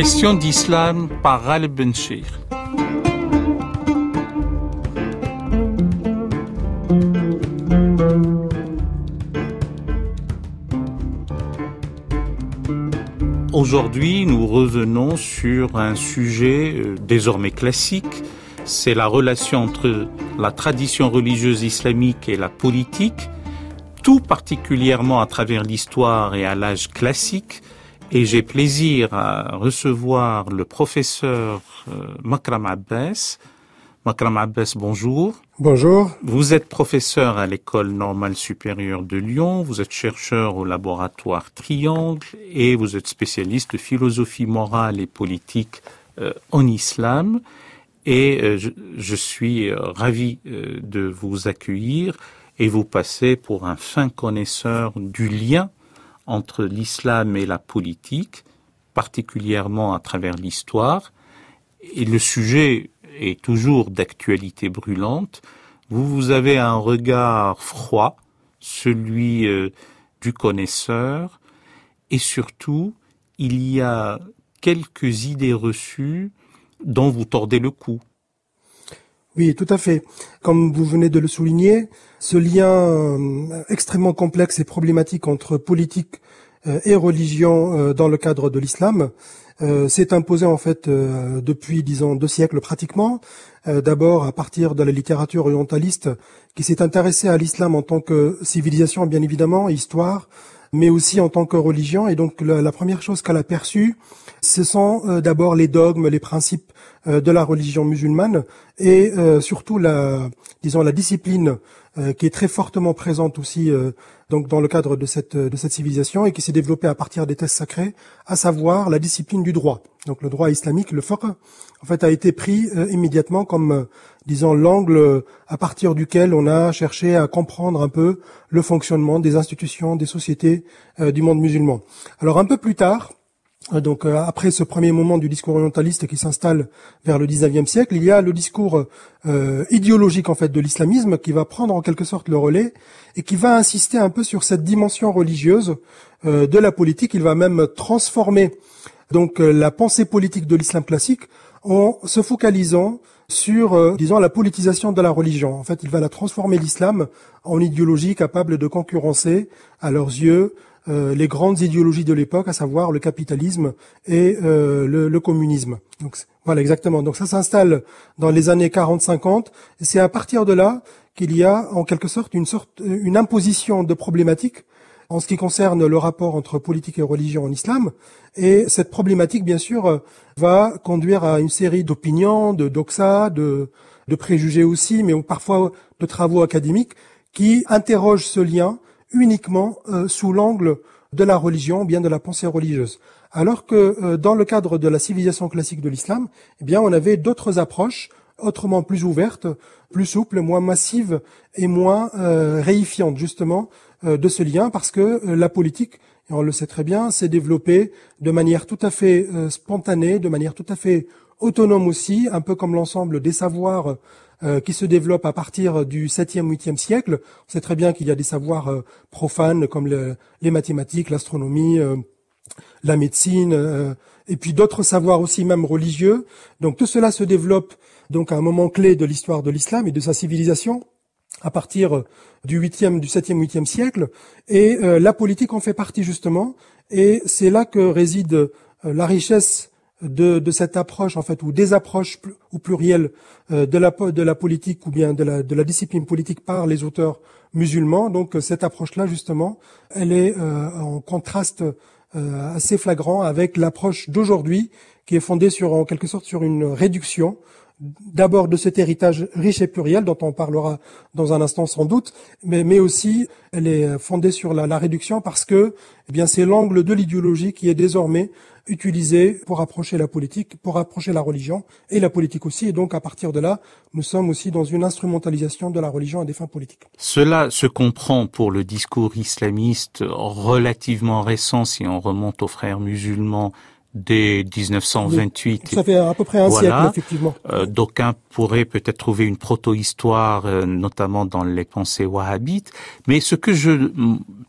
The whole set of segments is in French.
Question d'islam par Al Benchir. Aujourd'hui, nous revenons sur un sujet euh, désormais classique, c'est la relation entre la tradition religieuse islamique et la politique, tout particulièrement à travers l'histoire et à l'âge classique, et j'ai plaisir à recevoir le professeur euh, Makram Abbas. Makram Abbas, bonjour. Bonjour. Vous êtes professeur à l'école normale supérieure de Lyon, vous êtes chercheur au laboratoire Triangle et vous êtes spécialiste de philosophie morale et politique euh, en islam. Et euh, je, je, suis ravi de vous accueillir et vous passer pour un fin connaisseur du lien entre l'islam et la politique, particulièrement à travers l'histoire, et le sujet est toujours d'actualité brûlante. Vous, vous avez un regard froid, celui euh, du connaisseur, et surtout, il y a quelques idées reçues dont vous tordez le cou. Oui, tout à fait. Comme vous venez de le souligner, ce lien euh, extrêmement complexe et problématique entre politique euh, et religion euh, dans le cadre de l'islam s'est imposé en fait depuis, disons, deux siècles pratiquement. D'abord à partir de la littérature orientaliste qui s'est intéressée à l'islam en tant que civilisation, bien évidemment, histoire, mais aussi en tant que religion. Et donc la, première chose qu'elle a perçue, ce sont euh, d'abord les dogmes, les principes euh, de la religion musulmane et euh, surtout la, disons, la discipline qui est très fortement présente aussi donc dans le cadre de cette de cette civilisation et qui s'est développée à partir des textes sacrés, à savoir la discipline du droit. Donc le droit islamique, le fiqh, en fait, a été pris immédiatement comme disons, l'angle à partir duquel on a cherché à comprendre un peu le fonctionnement des institutions, des sociétés euh, du monde musulman. Alors un peu plus tard, euh, donc euh, après ce premier moment du discours orientaliste qui s'installe vers le 19e siècle, il y a le discours idéologique en fait de l'islamisme qui va prendre en quelque sorte le relais et qui va insister un peu sur cette dimension religieuse de la politique. Il va même transformer donc la pensée politique de l'islam classique en se focalisant sur, euh, disons, la politisation de la religion. En fait, il va la transformer l'islam en idéologie capable de concurrencer, à leurs yeux, euh, les grandes idéologies de l'époque, à savoir le capitalisme et euh, le, communisme. Voilà exactement. Donc ça s'installe dans les années 40-50. Et c'est à partir de là qu'il y a en quelque sorte une sorte une imposition de problématiques en ce qui concerne le rapport entre politique et religion en islam. Et cette problématique, bien sûr, va conduire à une série d'opinions, de doxa, de, de préjugés aussi, mais parfois de travaux académiques qui interrogent ce lien uniquement euh, sous l'angle de la religion, bien de la pensée religieuse. Alors que euh, dans le cadre de la civilisation classique de l'islam, eh bien, on avait d'autres approches autrement plus ouvertes, plus souples, moins massives et moins euh, réifiantes, justement, euh, de ce lien parce que euh, la politique, et on le sait très bien, s'est développée de manière tout à fait euh, spontanée, de manière tout à fait autonome aussi, un peu comme l'ensemble des savoirs qui se développent à partir du 7e, 8e siècle. On sait très bien qu'il y a des savoirs profanes comme les mathématiques, l'astronomie, la médecine, et puis d'autres savoirs aussi même religieux. Donc tout cela se développe donc un moment clé de l'histoire de l'islam et de sa civilisation à partir du 8e, du 7e, 8e siècle, et euh, la politique en fait partie justement, et c'est là que réside euh, la richesse de, de, cette approche en fait, ou des approches ou plurielles euh, de, la, de la politique ou bien de la, de la discipline politique par les auteurs musulmans. Donc cette approche-là justement, elle est en contraste assez flagrant avec l'approche d'aujourd'hui qui est fondée sur en quelque sorte sur une réduction d'abord de cet héritage riche et pluriel dont on parlera dans un instant sans doute, mais, mais aussi elle est fondée sur la, la réduction parce que eh bien c'est l'angle de l'idéologie qui est désormais utilisé pour approcher la politique, pour approcher la religion et la politique aussi. Et donc à partir de là, nous sommes aussi dans une instrumentalisation de la religion à des fins politiques. Cela se comprend pour le discours islamiste relativement récent si on remonte aux frères musulmans dès 1928. Ça fait à peu près un siècle, effectivement. Euh, D'aucuns pourraient peut-être trouver une proto-histoire, euh, notamment dans les pensées wahhabites. Mais ce que je,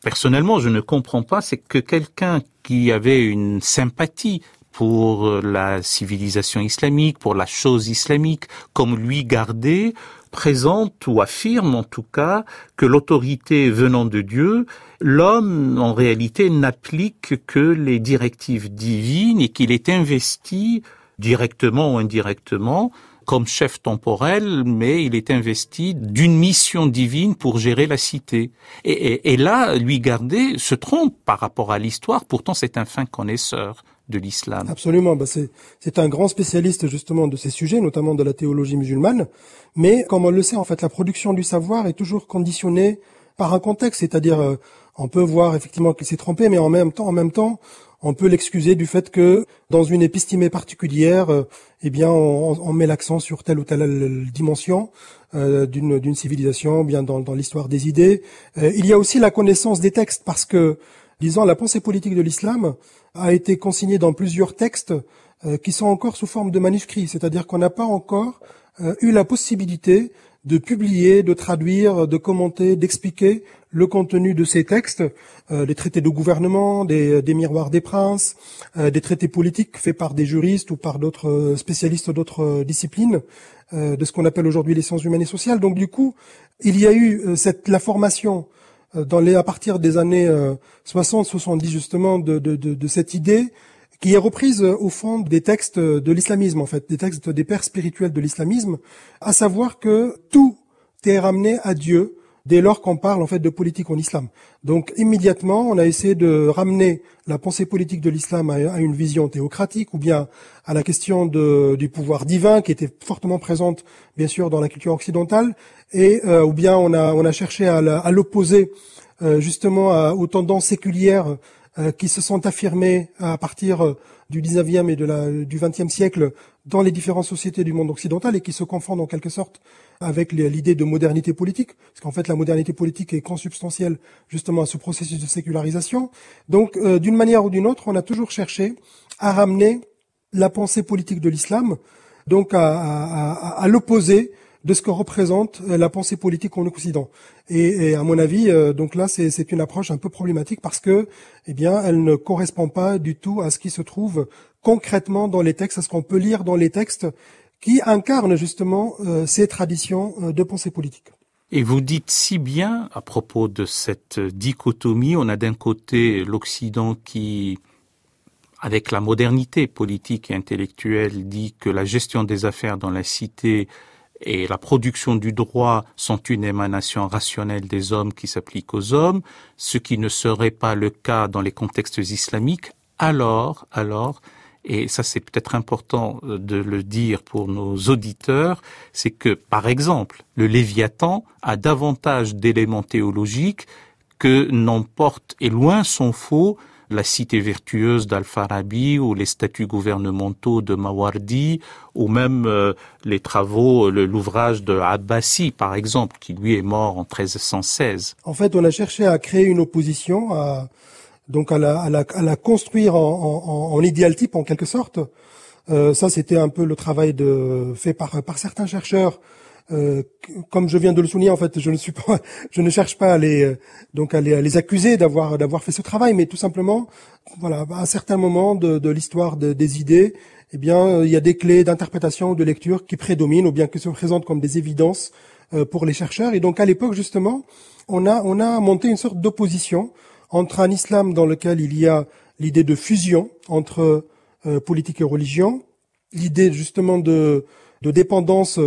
personnellement, je ne comprends pas, c'est que quelqu'un qui avait une sympathie pour la civilisation islamique, pour la chose islamique, comme lui garder présente ou affirme en tout cas que l'autorité venant de Dieu, l'homme en réalité n'applique que les directives divines et qu'il est investi directement ou indirectement comme chef temporel, mais il est investi d'une mission divine pour gérer la cité. Et, là, lui garder se trompe par rapport à l'histoire, pourtant c'est un fin connaisseur de l'islam. Absolument, bah c'est un grand spécialiste justement de ces sujets, notamment de la théologie musulmane. Mais comme on le sait, en fait, la production du savoir est toujours conditionnée par un contexte, c'est-à-dire euh, on peut voir effectivement qu'il s'est trompé, mais en même temps, en même temps, on peut l'excuser du fait que dans une épistémée particulière, euh, eh bien, on, met l'accent sur telle ou telle dimension euh, d'une civilisation, bien dans, dans l'histoire des idées. il y a aussi la connaissance des textes, parce que, disons, la pensée politique de l'islam a été consignée dans plusieurs textes qui sont encore sous forme de manuscrits, c'est-à-dire qu'on n'a pas encore euh, eu la possibilité de publier, de traduire, de commenter, d'expliquer le contenu de ces textes, euh, des traités de gouvernement, des, miroirs des princes, euh, des traités politiques faits par des juristes ou par d'autres spécialistes d'autres disciplines, de ce qu'on appelle aujourd'hui les sciences humaines et sociales. Donc du coup, il y a eu cette la formation dans les, à partir des années 60-70 justement de, de, de, cette idée qui est reprise euh, au fond des textes de l'islamisme, en fait, des textes des pères spirituels de l'islamisme, à savoir que tout est ramené à Dieu dès lors qu'on parle en fait de politique en islam. Donc immédiatement, on a essayé de ramener la pensée politique de l'islam à, une vision théocratique ou bien à la question du pouvoir divin qui était fortement présente bien sûr dans la culture occidentale et euh, ou bien on a cherché à l'opposer euh, justement aux tendances séculières euh, qui se sont affirmés à partir du 19e et du 20e siècle dans les différentes sociétés du monde occidental et qui se confondent en quelque sorte avec l'idée de modernité politique, parce qu'en fait la modernité politique est consubstantielle justement à ce processus de sécularisation. Donc euh, d'une manière ou d'une autre, on a toujours cherché à ramener la pensée politique de l'islam, donc à, à, l'opposer de ce que représente euh, la pensée politique en Occident. Et, à mon avis, euh, donc là, c'est une approche un peu problématique parce que, eh bien, elle ne correspond pas du tout à ce qui se trouve concrètement dans les textes, à ce qu'on peut lire dans les textes qui incarnent justement euh, ces traditions de pensée politique. Et vous dites si bien à propos de cette dichotomie, on a d'un côté l'Occident qui avec la modernité politique et intellectuelle, dit que la gestion des affaires dans la cité et la production du droit sont une émanation rationnelle des hommes qui s'applique aux hommes, ce qui ne serait pas le cas dans les contextes islamiques, alors, alors, et ça c'est peut-être important euh, de le dire pour nos auditeurs, c'est que, par exemple, le Léviathan a davantage d'éléments théologiques que n'emporte, et loin sont faux, la cité vertueuse d'Al-Farabi ou les statuts gouvernementaux de Mawardi ou même euh, les travaux, l'ouvrage de Abbasi par exemple, qui lui est mort en 1316. En fait, on a cherché à créer une opposition, à, donc à la, à la, à la construire en, en, en, idéal type en quelque sorte. Euh, ça, c'était un peu le travail de, fait par, par certains chercheurs euh, comme je viens de le souligner, en fait, je ne suis pas, je ne cherche pas à les, euh, donc à les, accuser d'avoir d'avoir fait ce travail, mais tout simplement, voilà, à un certain moment de, de l'histoire des idées, eh bien, il y a des clés d'interprétation, de lecture qui prédominent, ou bien qui se présentent comme des évidences euh, pour les chercheurs. Et donc, à l'époque, justement, on a on a monté une sorte d'opposition entre un islam dans lequel il y a l'idée de fusion entre politique et religion, l'idée justement de dépendance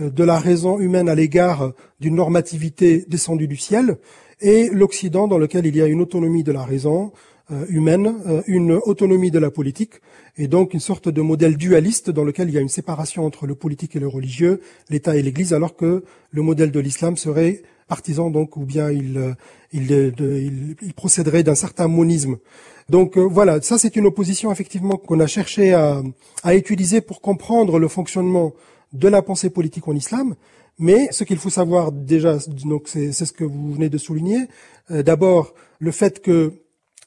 euh, de la raison humaine à l'égard d'une normativité descendue du ciel, et l'Occident dans lequel il y a une autonomie de la raison euh, humaine, euh, une autonomie de la politique, et donc une sorte de modèle dualiste dans lequel il y a une séparation entre le politique et le religieux, l'État et l'Église, alors que le modèle de l'islam serait partisan, donc, ou bien il, il, procéderait d'un certain monisme. Donc voilà, ça c'est une opposition effectivement qu'on a cherché à, à utiliser pour comprendre le fonctionnement de la pensée politique en islam. Mais ce qu'il faut savoir déjà, donc c'est ce que vous venez de souligner. Euh, d'abord, le fait que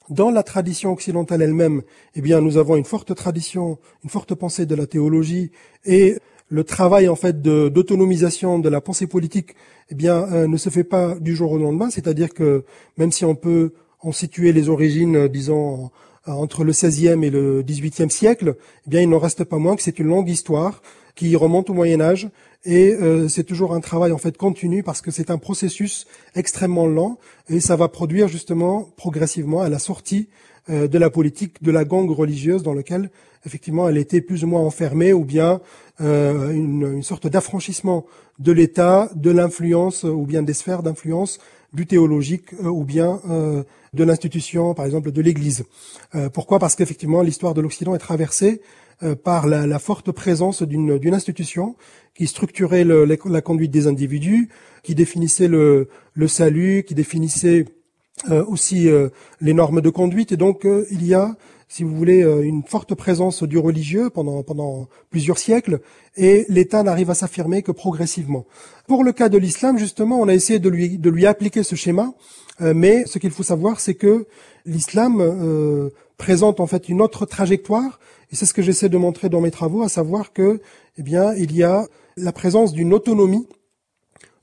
dans la tradition occidentale elle-même, eh bien, nous avons une forte tradition, une forte pensée de la théologie et le travail en fait d'autonomisation de, la pensée politique, eh bien, euh, ne se fait pas du jour au lendemain. C'est-à-dire que même si on peut en situer les origines, euh, disons, entre le XVIe et le XVIIIe siècle, eh bien, il n'en reste pas moins que c'est une longue histoire qui remonte au Moyen Âge et euh, c'est toujours un travail en fait continu parce que c'est un processus extrêmement lent et ça va produire justement progressivement à la sortie euh, de la politique de la gangue religieuse dans laquelle effectivement elle était plus ou moins enfermée ou bien euh, une, une, sorte d'affranchissement de l'État, de l'influence ou bien des sphères d'influence du théologique ou bien de l'institution, par exemple de l'Église. pourquoi? Parce qu'effectivement l'histoire de l'Occident est traversée euh, par la, la, forte présence d'une institution qui structurait le, la conduite des individus, qui définissait le, le salut, qui définissait euh, aussi euh, les normes de conduite. Et donc il y a, si vous voulez, une forte présence du religieux pendant, pendant plusieurs siècles, et l'État n'arrive à s'affirmer que progressivement. Pour le cas de l'islam, justement, on a essayé de lui, de lui appliquer ce schéma, mais ce qu'il faut savoir, c'est que l'islam présente en fait une autre trajectoire et c'est ce que j'essaie de montrer dans mes travaux, à savoir que, eh bien, il y a la présence d'une autonomie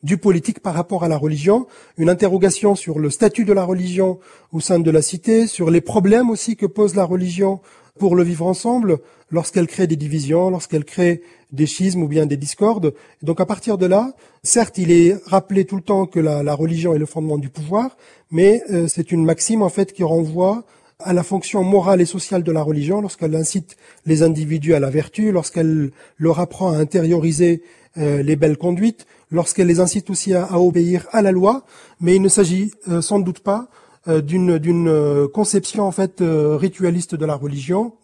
du politique par rapport à la religion, une interrogation sur le statut de la religion au sein de la cité, sur les problèmes aussi que pose la religion pour le vivre ensemble, lorsqu'elle crée des divisions, lorsqu'elle crée des schismes ou bien des discordes. donc à partir de là, certes, il est rappelé tout le temps que la, religion est le fondement du pouvoir, mais euh, c'est une maxime en fait qui renvoie à la fonction morale et sociale de la religion lorsqu'elle incite les individus à la vertu, lorsqu'elle leur apprend à intérioriser les belles conduites, lorsqu'elle les incite aussi à, obéir à la loi, mais il ne s'agit euh, sans doute pas euh, d'une d'une conception en fait ritualiste de la religion,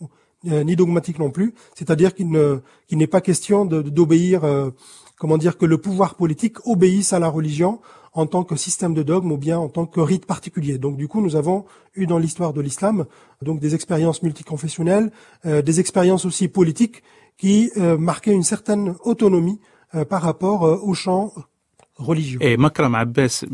ni dogmatique non plus, c'est-à-dire qu'il ne qu'il n'est pas question d'obéir, comment dire, que le pouvoir politique obéisse à la religion en tant que système de dogme ou bien en tant que rite particulier. Donc du coup, nous avons eu dans l'histoire de l'islam donc des expériences multiconfessionnelles, euh, des expériences aussi politiques qui euh, marquaient une certaine autonomie euh, par rapport au champ religieux. Et Makram Abbas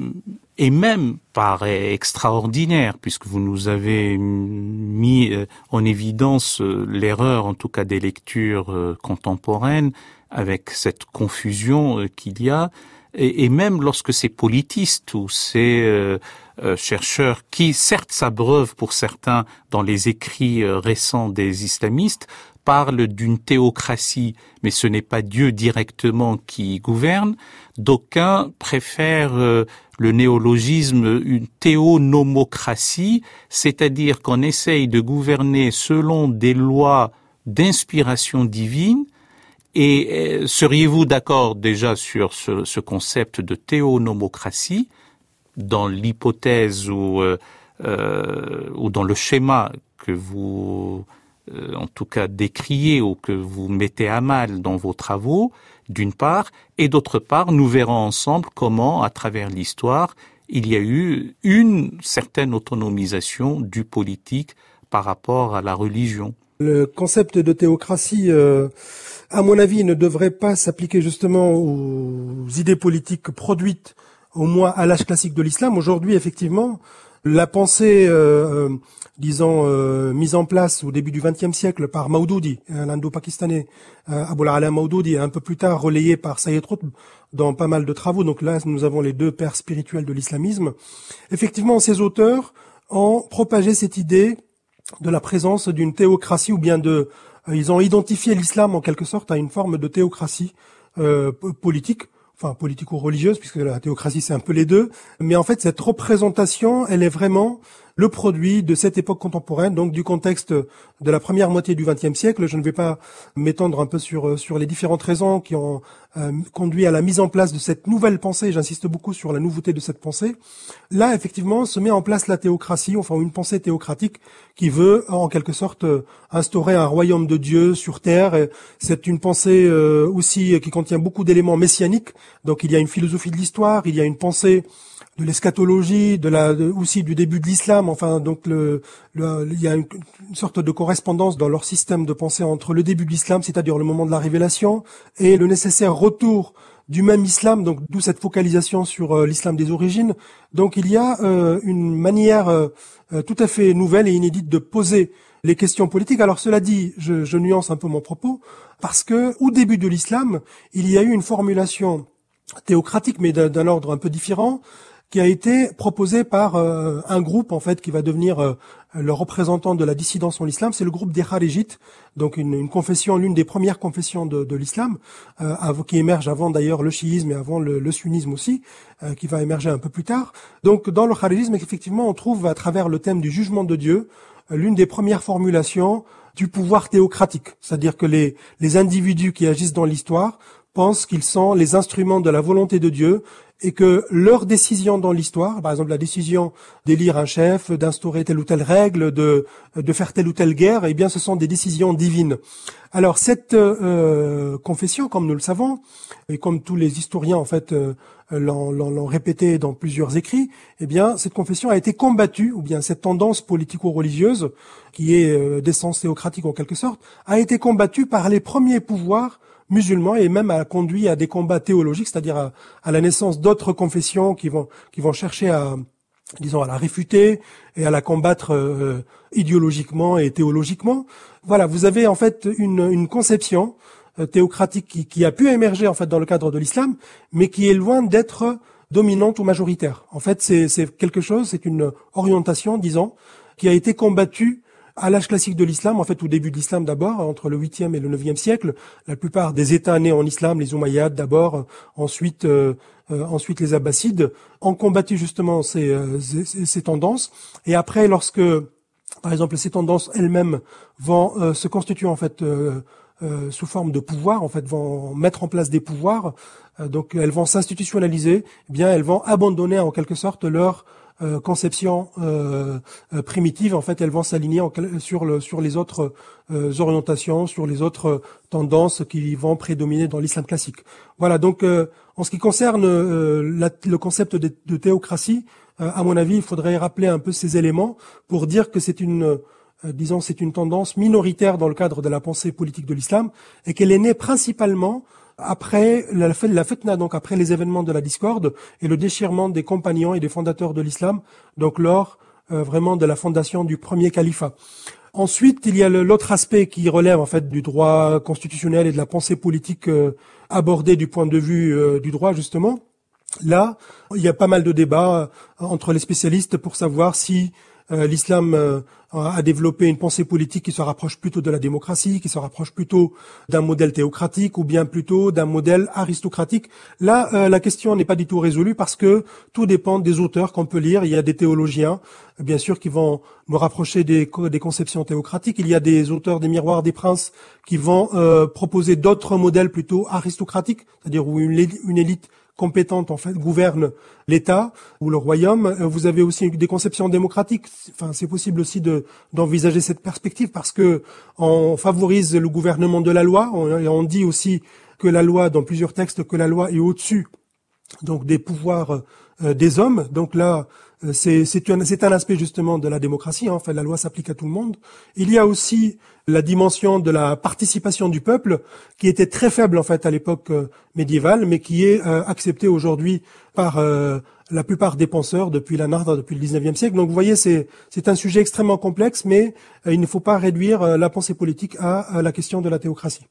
est même paraît extraordinaire puisque vous nous avez mis en évidence l'erreur en tout cas des lectures contemporaines avec cette confusion qu'il y a et, même lorsque ces politistes ou ces euh, euh, chercheurs qui certes s'abreuvent pour certains dans les écrits euh, récents des islamistes parlent d'une théocratie, mais ce n'est pas Dieu directement qui gouverne, d'aucuns préfèrent le néologisme une théonomocratie, c'est-à-dire qu'on essaye de gouverner selon des lois d'inspiration divine, et euh, seriez-vous d'accord déjà sur ce, ce, concept de théonomocratie dans l'hypothèse euh, euh, ou dans le schéma que vous, euh, en tout cas, décriez ou que vous mettez à mal dans vos travaux, d'une part, et d'autre part, nous verrons ensemble comment, à travers l'histoire, il y a eu une certaine autonomisation du politique par rapport à la religion. Le concept de théocratie, euh, à mon avis, ne devrait pas s'appliquer justement aux idées politiques produites au moins à l'âge classique de l'islam. Aujourd'hui, effectivement, la pensée, euh, euh disons, euh, mise en place au début du XXe siècle par Maudoudi, l'indo-pakistanais, euh, Abul Ala Maudoudi, un peu plus tard relayé par Sayyid Qutb dans pas mal de travaux. Donc là, nous avons les deux pères spirituels de l'islamisme. Effectivement, ces auteurs ont propagé cette idée de la présence d'une théocratie ou bien de ils ont identifié l'islam en quelque sorte à une forme de théocratie politique enfin politico-religieuse puisque la théocratie c'est un peu les deux. Mais en fait cette représentation elle est vraiment le produit de cette époque contemporaine, donc du contexte de la première moitié du XXe siècle. Je ne vais pas m'étendre un peu sur euh, sur les différentes raisons qui ont euh, conduit à la mise en place de cette nouvelle pensée. J'insiste beaucoup sur la nouveauté de cette pensée. Là, effectivement, se met en place la théocratie, enfin une pensée théocratique qui veut, en quelque sorte, euh, instaurer un royaume de Dieu sur terre. C'est une pensée aussi qui contient beaucoup d'éléments messianiques. Donc, il y a une philosophie de l'histoire, il y a une pensée de l'eschatologie, aussi du début de l'islam. Enfin, donc il y a une, sorte de correspondance dans leur système de pensée entre le début de l'islam, c'est-à-dire le moment de la révélation, et le nécessaire retour du même islam. Donc d'où cette focalisation sur euh, l'islam des origines. Donc il y a euh, une manière euh, tout à fait nouvelle et inédite de poser les questions politiques. Alors cela dit, je, je nuance un peu mon propos parce que au début de l'islam, il y a eu une formulation théocratique, mais d'un ordre un peu différent, qui a été proposé par euh, un groupe en fait qui va devenir euh, le représentant de la dissidence en islam, c'est le groupe des Kharijites, donc une, confession, l'une des premières confessions de, l'islam, euh, qui émerge avant d'ailleurs le chiisme et avant le, sunnisme aussi, qui va émerger un peu plus tard. Donc dans le Kharijisme, effectivement, on trouve à travers le thème du jugement de Dieu l'une des premières formulations du pouvoir théocratique, c'est-à-dire que les, les individus qui agissent dans l'histoire pensent qu'ils sont les instruments de la volonté de Dieu et que leurs décisions dans l'histoire, par exemple la décision d'élire un chef, d'instaurer telle ou telle règle, de, de faire telle ou telle guerre, eh bien ce sont des décisions divines. Alors cette euh, confession, comme nous le savons, et comme tous les historiens en fait euh, l'ont répété dans plusieurs écrits, eh bien cette confession a été combattue, ou bien cette tendance politico-religieuse, qui est euh, d'essence théocratique en quelque sorte, a été combattue par les premiers pouvoirs musulmans et même a conduit à des combats théologiques, c'est-à-dire à, la naissance d'autres confessions qui vont qui vont chercher à disons à la réfuter et à la combattre euh, idéologiquement et théologiquement. Voilà, vous avez en fait une, une conception euh, théocratique qui, qui, a pu émerger en fait dans le cadre de l'islam, mais qui est loin d'être dominante ou majoritaire. En fait, c'est quelque chose, c'est une orientation, disons, qui a été combattue à l'âge classique de l'islam, en fait au début de l'islam d'abord, entre le 8e et le 9e siècle, la plupart des États nés en islam, les Umayyads d'abord, ensuite euh, euh, ensuite les Abbassides, ont combattu justement ces, euh, ces, ces, tendances. Et après, lorsque, par exemple, ces tendances elles-mêmes vont se constituer en fait sous forme de pouvoir, en fait, vont mettre en place des pouvoirs, donc elles vont s'institutionnaliser, eh bien elles vont abandonner en quelque sorte leur euh, conception euh, euh, primitive, en fait, elles vont s'aligner sur, le, sur les autres orientations, sur les autres tendances qui vont prédominer dans l'islam classique. Voilà. Donc, en ce qui concerne le concept de, théocratie, à mon avis, il faudrait rappeler un peu ces éléments pour dire que c'est une disons, c'est une tendance minoritaire dans le cadre de la pensée politique de l'islam et qu'elle est née principalement après la, la fitna, donc après les événements de la discorde et le déchirement des compagnons et des fondateurs de l'islam, donc lors euh, vraiment de la fondation du premier califat. Ensuite, il y a l'autre aspect qui relève en fait du droit constitutionnel et de la pensée politique euh, abordée du point de vue euh, du droit justement. Là, il y a pas mal de débats entre les spécialistes pour savoir si l'islam à développer une pensée politique qui se rapproche plutôt de la démocratie, qui se rapproche plutôt d'un modèle théocratique ou bien plutôt d'un modèle aristocratique. Là, euh, la question n'est pas du tout résolue parce que tout dépend des auteurs qu'on peut lire. Il y a des théologiens, bien sûr, qui vont nous rapprocher des, conceptions théocratiques. Il y a des auteurs des miroirs des princes qui vont euh, proposer d'autres modèles plutôt aristocratiques, c'est-à-dire où une élite compétente en fait gouverne l'État ou le royaume. Euh, vous avez aussi des conceptions démocratiques. Enfin, c'est possible aussi de d'envisager cette perspective parce que on favorise le gouvernement de la loi et on dit aussi que la loi, dans plusieurs textes, que la loi est au-dessus donc des pouvoirs euh, des hommes. Donc là, euh, c'est un, un, aspect justement de la démocratie. Hein. En fait, la loi s'applique à tout le monde. Il y a aussi la dimension de la participation du peuple, qui était très faible en fait à l'époque euh, médiévale, mais qui est acceptée aujourd'hui par la plupart des penseurs depuis la Narda, depuis le 19e siècle. Donc vous voyez, c'est un sujet extrêmement complexe, mais il ne faut pas réduire la pensée politique à la question de la théocratie.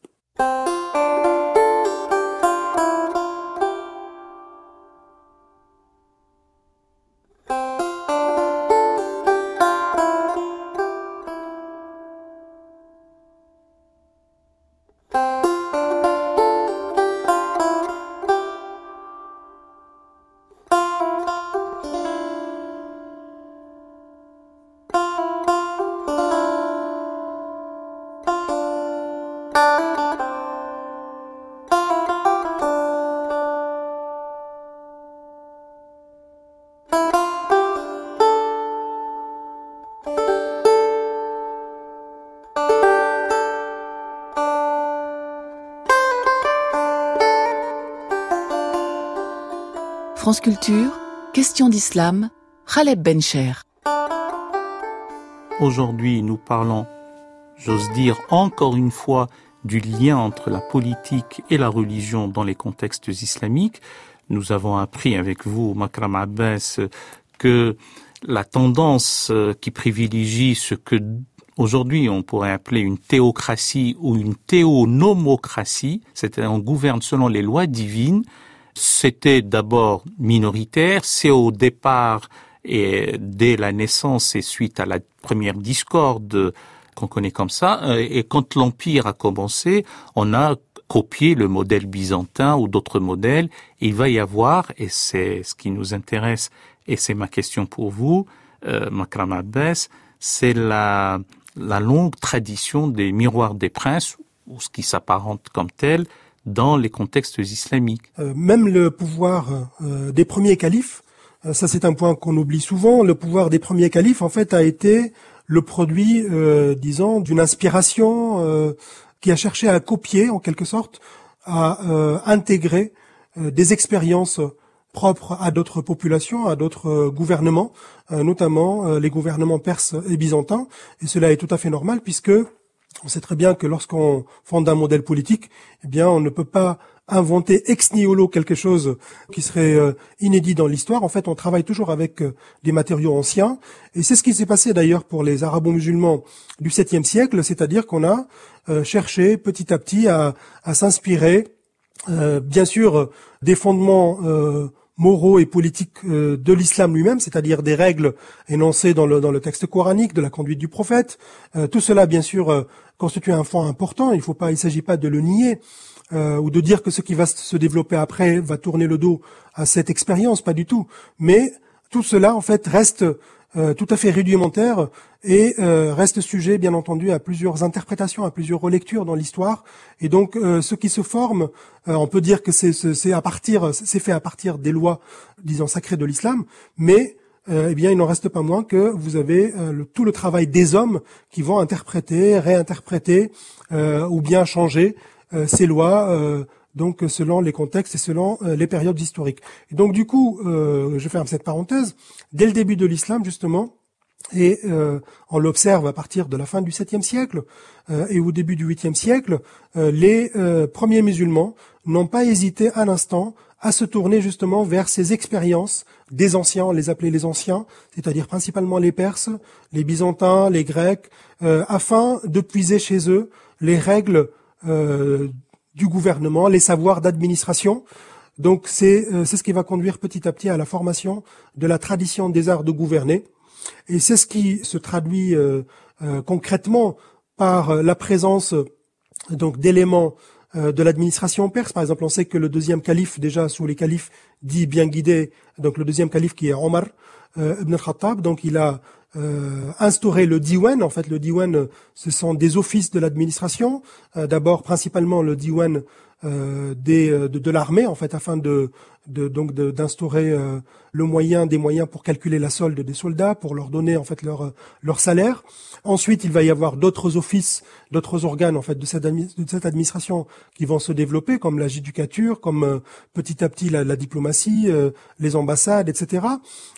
France Culture, question d'islam, Khaleb Bencher. Aujourd'hui, nous parlons, j'ose dire encore une fois, du lien entre la politique et la religion dans les contextes islamiques. Nous avons appris avec vous, Makram Abbas, que la tendance qui privilégie ce que aujourd'hui on pourrait appeler une théocratie ou une théonomocratie, c'est-à-dire on gouverne selon les lois divines, c'était d'abord minoritaire, c'est au départ et dès la naissance et suite à la première discorde qu'on connaît comme ça, euh, et quand l'Empire a commencé, on a copié le modèle byzantin ou d'autres modèles, il va y avoir, et c'est ce qui nous intéresse, et c'est ma question pour vous, euh, Makram Abbas, c'est la, la longue tradition des miroirs des princes, ou ce qui s'apparente comme tel, dans les contextes islamiques. Euh, même le pouvoir euh, des premiers califes, euh, ça c'est un point qu'on oublie souvent, le pouvoir des premiers califes en fait a été le produit, disons, d'une inspiration qui a cherché à copier en quelque sorte, à intégrer des expériences propres à d'autres populations, à d'autres gouvernements, notamment les gouvernements perses et byzantins. Et cela est tout à fait normal puisque on sait très bien que lorsqu'on fonde un modèle politique, eh bien, on ne peut pas inventer ex nihilo quelque chose qui serait euh, inédit dans l'histoire. En fait, on travaille toujours avec euh, des matériaux anciens. Et c'est ce qui s'est passé d'ailleurs pour les arabo-musulmans du 7e siècle, c'est-à-dire qu'on a euh, cherché petit à petit à, s'inspirer, bien sûr, des fondements moraux et politiques de l'islam lui-même, c'est-à-dire des règles énoncées dans le, dans le texte coranique, de la conduite du prophète. Tout cela, bien sûr, constitue un fond important. Il ne s'agit pas de le nier ou de dire que ce qui va se développer après va tourner le dos à cette expérience, pas du tout. Mais tout cela, en fait, reste euh, tout à fait rudimentaire et euh, reste sujet, bien entendu, à plusieurs interprétations, à plusieurs relectures dans l'histoire. Et donc, euh, ce qui se forme, on peut dire que c'est à partir, c'est fait à partir des lois, disons sacrées de l'islam, mais eh bien, il n'en reste pas moins que vous avez tout le travail des hommes qui vont interpréter, réinterpréter ou bien changer ces lois donc selon les contextes et selon euh, les périodes historiques. Et donc du coup, euh, je ferme cette parenthèse, dès le début de l'islam justement, et euh, on l'observe à partir de la fin du 7e siècle et au début du 8e siècle, les premiers musulmans n'ont pas hésité un instant à se tourner justement vers ces expériences des anciens, on les appelait les anciens, c'est-à-dire principalement les Perses, les Byzantins, les Grecs, afin de puiser chez eux les règles du gouvernement, les savoirs d'administration. Donc c'est euh, ce qui va conduire petit à petit à la formation de la tradition des arts de gouverner. Et c'est ce qui se traduit euh, euh, concrètement par la présence donc d'éléments de l'administration perse. Par exemple, on sait que le deuxième calife, déjà sous les califes dit bien guidé, donc le deuxième calife qui est Omar ibn Khattab, donc il a euh, instaurer le diwan. En fait, le diwan, euh, ce sont des offices de l'administration. Euh, d'abord, principalement le diwan des, de, de l'armée, en fait, afin de, de donc d'instaurer le moyen des moyens pour calculer la solde des soldats, pour leur donner en fait leur leur salaire. Ensuite, il va y avoir d'autres offices, d'autres organes en fait de cette, de cette administration qui vont se développer, comme la judicature, comme petit à petit la, la diplomatie, les ambassades, etc.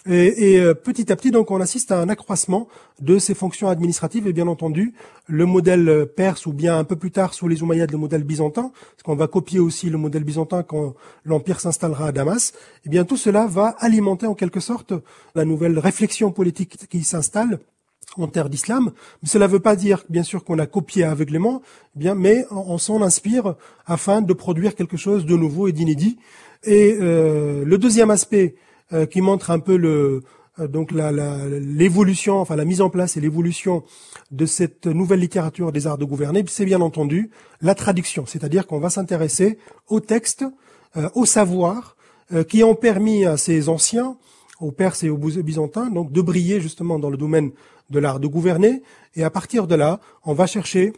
Et, et petit à petit, donc, on assiste à un accroissement de ces fonctions administratives et bien entendu le modèle perse ou bien un peu plus tard sous les Umayyads le modèle byzantin, parce qu'on va copier aussi le modèle byzantin quand l'empire s'installera à Damas, eh bien tout cela va alimenter en quelque sorte la nouvelle réflexion politique qui s'installe en terre d'islam. Mais cela ne veut pas dire, bien sûr, qu'on a copié aveuglément, eh bien, mais on, s'en inspire afin de produire quelque chose de nouveau et d'inédit. Et euh, le deuxième aspect euh, qui montre un peu le, euh, donc l'évolution, la, enfin la mise en place et l'évolution de cette nouvelle littérature des arts de gouverner, c'est bien entendu la traduction, c'est-à-dire qu'on va s'intéresser aux textes, euh, aux savoirs euh, qui ont permis à ces anciens, aux Perses et aux Byzantins, donc de briller justement dans le domaine de l'art de gouverner. Et à partir de là, on va chercher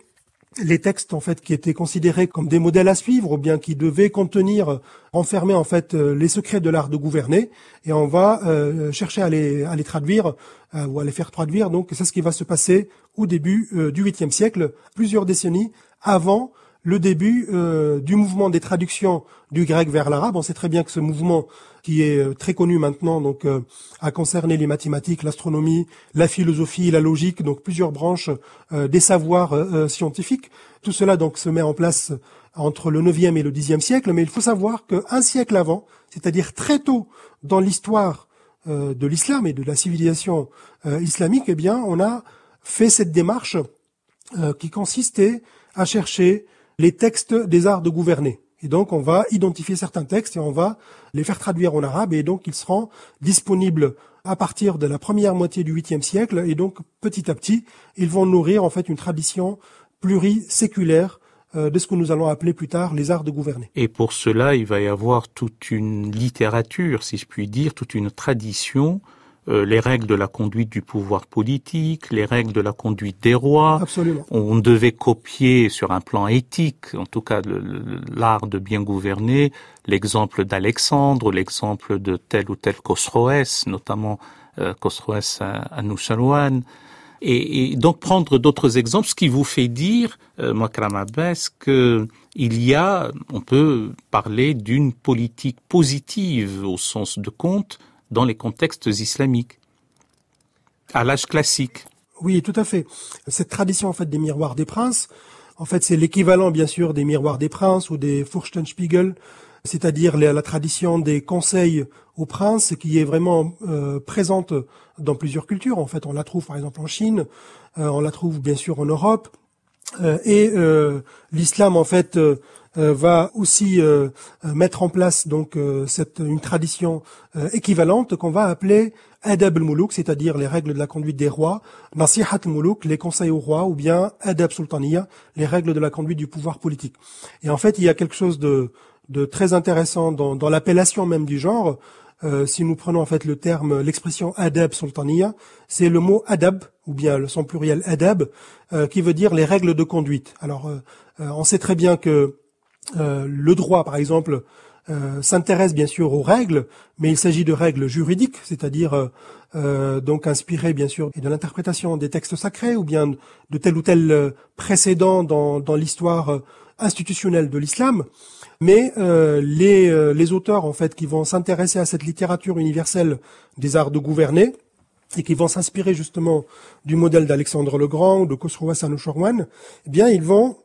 les textes en fait qui étaient considérés comme des modèles à suivre ou bien qui devaient contenir enfermer en fait euh, les secrets de l'art de gouverner et on va euh, chercher à les, traduire euh, ou à les faire traduire donc c'est ce qui va se passer au début du huitième siècle plusieurs décennies avant le début euh, du mouvement des traductions du grec vers l'arabe. On sait très bien que ce mouvement, qui est euh, très connu maintenant, donc euh, a concerné les mathématiques, l'astronomie, la philosophie, la logique, donc plusieurs branches des savoirs scientifiques. Tout cela donc se met en place entre le 9e et le 10e siècle, mais il faut savoir qu'un siècle avant, c'est-à-dire très tôt dans l'histoire de l'islam et de la civilisation islamique, eh bien, on a fait cette démarche qui consistait à chercher les textes des arts de gouverner. Et donc, on va identifier certains textes et on va les faire traduire en arabe et donc ils seront disponibles à partir de la première moitié du 8e siècle et donc petit à petit, ils vont nourrir en fait une tradition pluriséculaire euh, de ce que nous allons appeler plus tard les arts de gouverner. Et pour cela, il va y avoir toute une littérature, si je puis dire, toute une tradition euh, les règles de la conduite du pouvoir politique, les règles de la conduite des rois. Absolument. On devait copier sur un plan éthique, en tout cas l'art de bien gouverner, l'exemple d'Alexandre, l'exemple de tel ou tel Khosroès, notamment euh, Khosroès à, à Et, et, donc prendre d'autres exemples, ce qui vous fait dire, euh, Makram Abbas, que il y a, on peut parler d'une politique positive au sens de compte dans les contextes islamiques, à l'âge classique. Oui, tout à fait. Cette tradition en fait des miroirs des princes, en fait, c'est l'équivalent bien sûr des miroirs des princes ou des Furstenspiegel, c'est-à-dire la tradition des conseils aux princes qui est vraiment euh, présente dans plusieurs cultures. En fait, on la trouve par exemple en Chine, euh, on la trouve bien sûr en Europe, euh, et l'islam en fait va aussi euh, euh, mettre en place donc cette une tradition équivalente qu'on va appeler adab al-muluk, c'est-à-dire les règles de la conduite des rois, nasihat al-muluk, les conseils aux rois, ou bien adab sultaniya, les règles de la conduite du pouvoir politique. Et en fait, il y a quelque chose de, de très intéressant dans, dans l'appellation même du genre. Euh, si nous prenons en fait le terme, l'expression adab sultaniya, c'est le mot adab, ou bien son pluriel adab, euh, qui veut dire les règles de conduite. Alors, euh, on sait très bien que euh, le droit, par exemple, euh, s'intéresse bien sûr aux règles, mais il s'agit de règles juridiques, c'est-à-dire euh, donc inspirées bien sûr de l'interprétation des textes sacrés ou bien de tel ou tel précédent dans, l'histoire institutionnelle de l'islam. Mais les, les auteurs en fait qui vont s'intéresser à cette littérature universelle des arts de gouverner et qui vont s'inspirer justement du modèle d'Alexandre le Grand ou de Khosrow Anushirwan, eh bien ils vont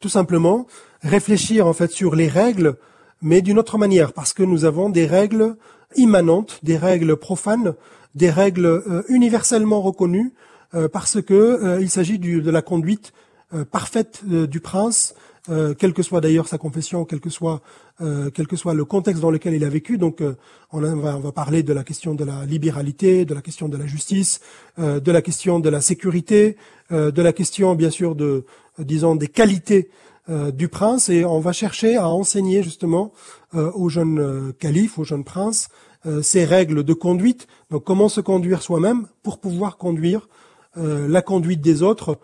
tout simplement réfléchir en fait sur les règles, mais d'une autre manière, parce que nous avons des règles immanentes, des règles profanes, des règles euh, universellement reconnues, euh, parce que euh, il s'agit de la conduite parfaite du prince, quelle que soit d'ailleurs sa confession, quel que soit quel que soit le contexte dans lequel il a vécu. Donc, on, va, on, va, parler de la question de la libéralité, de la question de la justice, de la question de la sécurité, de la question bien sûr de disons des qualités du prince et on va chercher à enseigner justement euh, aux jeunes euh, califes, aux jeunes princes, ces règles de conduite. Donc comment se conduire soi-même pour pouvoir conduire la conduite des autres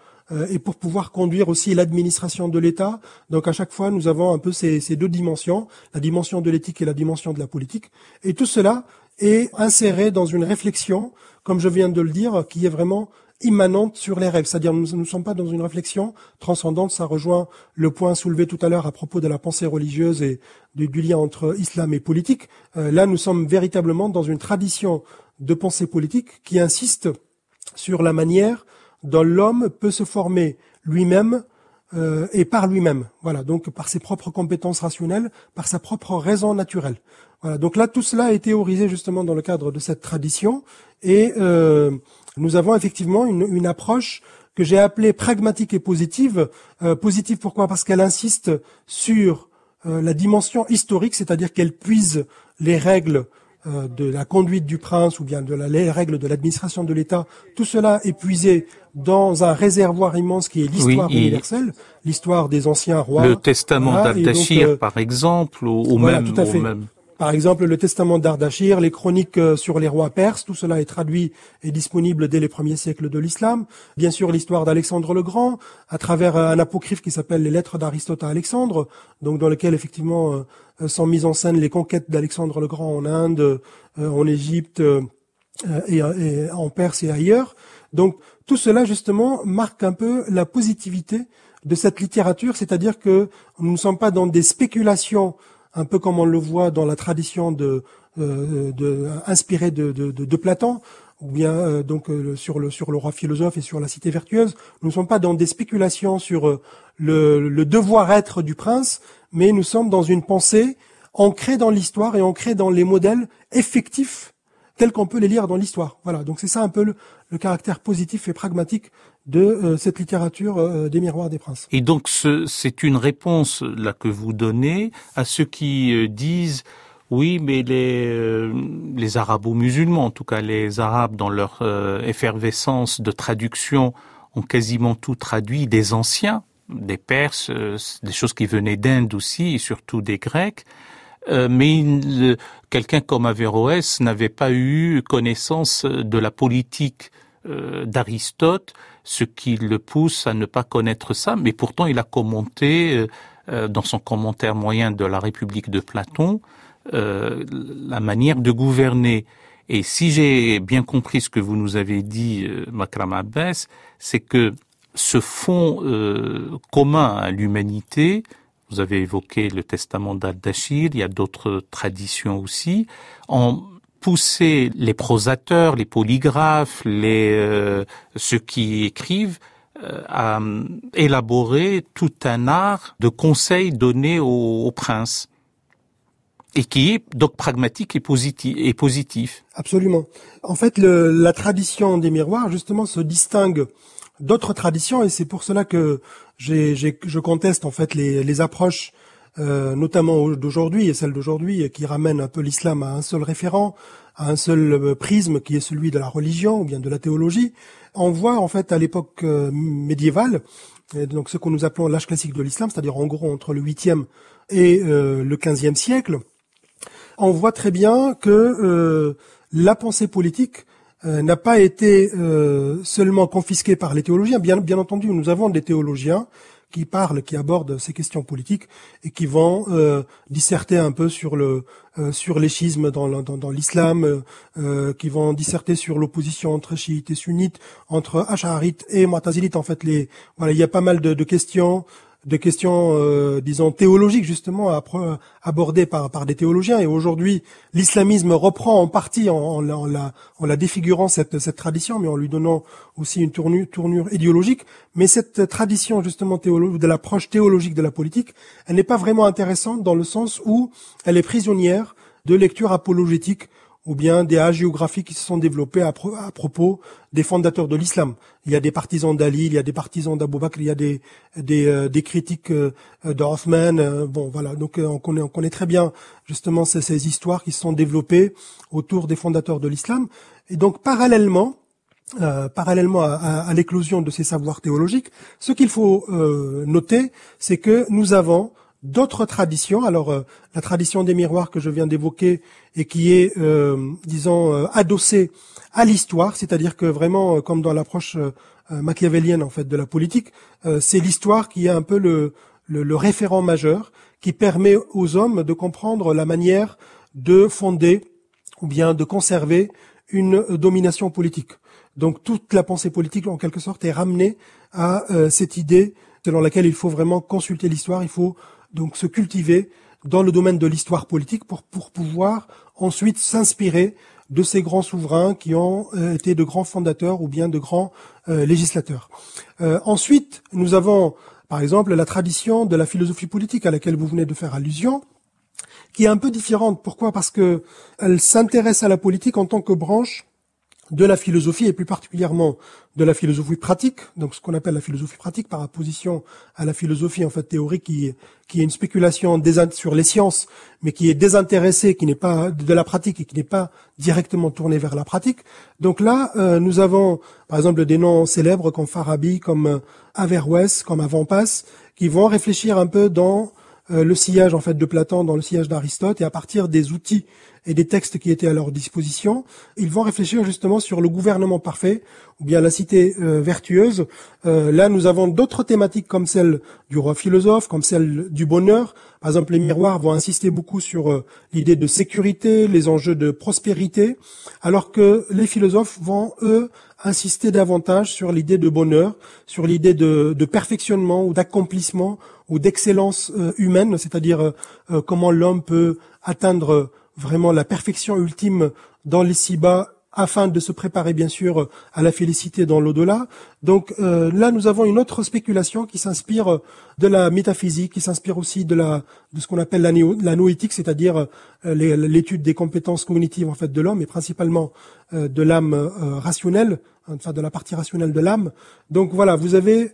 et pour pouvoir conduire aussi l'administration de l'État. Donc à chaque fois, nous avons un peu ces, ces deux dimensions, la dimension de l'éthique et la dimension de la politique. Et tout cela est inséré dans une réflexion, comme je viens de le dire, qui est vraiment immanente sur les règles. C'est-à-dire, nous ne sommes pas dans une réflexion transcendante. Ça rejoint le point soulevé tout à l'heure à propos de la pensée religieuse et du, lien entre islam et politique. Euh, là, nous sommes véritablement dans une tradition de pensée politique qui insiste sur la manière dont l'homme peut se former lui-même euh, et par lui-même. Voilà, donc par ses propres compétences rationnelles, par sa propre raison naturelle. Voilà, donc là, tout cela est théorisé justement dans le cadre de cette tradition et euh, nous avons effectivement une, une approche que j'ai appelée pragmatique et positive. Euh, positive pourquoi? Parce qu'elle insiste sur euh, la dimension historique, c'est-à-dire qu'elle puise les règles euh, de la conduite du prince ou bien de la, les règles de l'administration de l'État. Tout cela est puisé dans un réservoir immense qui est l'histoire universelle, l'histoire des anciens rois. Le testament voilà, par exemple, ou, voilà, même, tout à fait. même par exemple, le testament d'Ardachir, les chroniques euh, sur les rois perses, tout cela est traduit et disponible dès les premiers siècles de l'islam. Bien sûr, l'histoire d'Alexandre le Grand, à travers euh, un apocryphe qui s'appelle les Lettres d'Aristote à Alexandre, donc dans lequel effectivement euh, sont mises en scène les conquêtes d'Alexandre le Grand en Inde, en Égypte et, en Perse et ailleurs. Donc tout cela justement marque un peu la positivité de cette littérature, c'est-à-dire que nous ne sommes pas dans des spéculations un peu comme on le voit dans la tradition de, euh, de inspirée de, Platon, ou bien euh, donc euh, sur le roi philosophe et sur la cité vertueuse. Nous ne sommes pas dans des spéculations sur le, le devoir-être du prince, mais nous sommes dans une pensée ancrée dans l'histoire et ancrée dans les modèles effectifs tels qu'on peut les lire dans l'histoire. Voilà, donc c'est ça un peu le, le, caractère positif et pragmatique de cette littérature des miroirs des princes. Et donc c'est une réponse là que vous donnez à ceux qui disent oui, mais les, les arabo-musulmans, en tout cas les arabes dans leur effervescence de traduction, ont quasiment tout traduit des anciens, des Perses, des choses qui venaient d'Inde aussi, et surtout des Grecs. Euh, mais quelqu'un comme Averroès n'avait pas eu connaissance de la politique euh, d'Aristote, ce qui le pousse à ne pas connaître ça, mais pourtant il a commenté euh, dans son commentaire moyen de la République de Platon la manière de gouverner. Et si j'ai bien compris ce que vous nous avez dit, Makram Abbas, c'est que ce fond commun à l'humanité, vous avez évoqué le testament d'Al-Dashir, il y a d'autres traditions aussi, ont poussé les prosateurs, les polygraphes, les, euh, ceux qui écrivent, euh, à élaborer tout un art de conseils donnés aux, princes et qui est donc pragmatique et positif. Et positif. Absolument. En fait, le, la tradition des miroirs, justement, se distingue d'autres traditions et c'est pour cela que je conteste en fait les, les approches, euh, notamment d'aujourd'hui et celles d'aujourd'hui, qui ramènent un peu l'islam à un seul référent, à un seul euh, prisme qui est celui de la religion ou bien de la théologie. On voit en fait à l'époque euh, médiévale, donc ce que nous appelons l'âge classique de l'islam, c'est-à-dire en gros entre le 8e et le 15e siècle, on voit très bien que la pensée politique euh, n'a pas été euh, seulement confisqué par les théologiens. Bien, bien entendu, nous avons des théologiens qui parlent, qui abordent ces questions politiques et qui vont euh, disserter un peu sur le sur les schismes dans, l'islam, qui vont disserter sur l'opposition entre chiites et sunnites, entre ash'arites et mu'tazilites. En fait, les voilà, il y a pas mal de questions de questions, euh, disons, théologiques justement abordées par, des théologiens. Et aujourd'hui, l'islamisme reprend en partie en, la, en la défigurant cette, cette tradition, mais en lui donnant aussi une tournure, tournure idéologique. Mais cette tradition justement de l'approche théologique de la politique, elle n'est pas vraiment intéressante dans le sens où elle est prisonnière de lecture apologétique ou bien des hagiographies qui se sont développées à, propos des fondateurs de l'islam. Il y a des partisans d'Ali, il y a des partisans d'Abou Bakr, il y a des des, euh, des critiques euh, d'Othman. Euh, bon, voilà. Donc on connaît on connaît très bien justement ces, ces histoires qui se sont développées autour des fondateurs de l'islam. Et donc parallèlement, euh, parallèlement à, à, l'éclosion de ces savoirs théologiques, ce qu'il faut euh, noter, c'est que nous avons d'autres traditions. Alors euh, la tradition des miroirs que je viens d'évoquer et qui est, euh, disons, euh, adossée à l'histoire, c'est-à-dire que vraiment, comme dans l'approche machiavélienne en fait de la politique, c'est l'histoire qui est un peu le, le, le, référent majeur qui permet aux hommes de comprendre la manière de fonder ou bien de conserver une domination politique. Donc toute la pensée politique, en quelque sorte, est ramenée à cette idée selon laquelle il faut vraiment consulter l'histoire, il faut donc se cultiver dans le domaine de l'histoire politique pour, pour pouvoir ensuite s'inspirer de ces grands souverains qui ont euh, été de grands fondateurs ou bien de grands euh, législateurs. Euh, ensuite, nous avons par exemple la tradition de la philosophie politique à laquelle vous venez de faire allusion, qui est un peu différente. Pourquoi? Parce que elle s'intéresse à la politique en tant que branche de la philosophie et plus particulièrement de la philosophie pratique, donc ce qu'on appelle la philosophie pratique par opposition à la philosophie en fait théorique qui qui est une spéculation sur les sciences mais qui est désintéressée, qui n'est pas de la pratique et qui n'est pas directement tournée vers la pratique. Donc là, euh, nous avons par exemple des noms célèbres comme Farabi, comme Averroès, comme Avampas, qui vont réfléchir un peu dans le sillage en fait de Platon, dans le sillage d'Aristote et à partir des outils et des textes qui étaient à leur disposition, ils vont réfléchir justement sur le gouvernement parfait ou bien la cité euh, vertueuse. Euh, là, nous avons d'autres thématiques comme celle du roi philosophe, comme celle du bonheur. Par exemple, les miroirs vont insister beaucoup sur euh, l'idée de sécurité, les enjeux de prospérité, alors que les philosophes vont, eux, insister davantage sur l'idée de bonheur, sur l'idée de, perfectionnement ou d'accomplissement ou d'excellence humaine, c'est-à-dire comment l'homme peut atteindre vraiment la perfection ultime dans les bas afin de se préparer bien sûr à la félicité dans l'au-delà. Donc euh, là, nous avons une autre spéculation qui s'inspire de la métaphysique, qui s'inspire aussi de la de ce qu'on appelle la, noétique, c'est-à-dire euh, l'étude des compétences cognitives en fait de l'homme et principalement euh, de l'âme rationnelle, enfin de la partie rationnelle de l'âme. Donc voilà, vous avez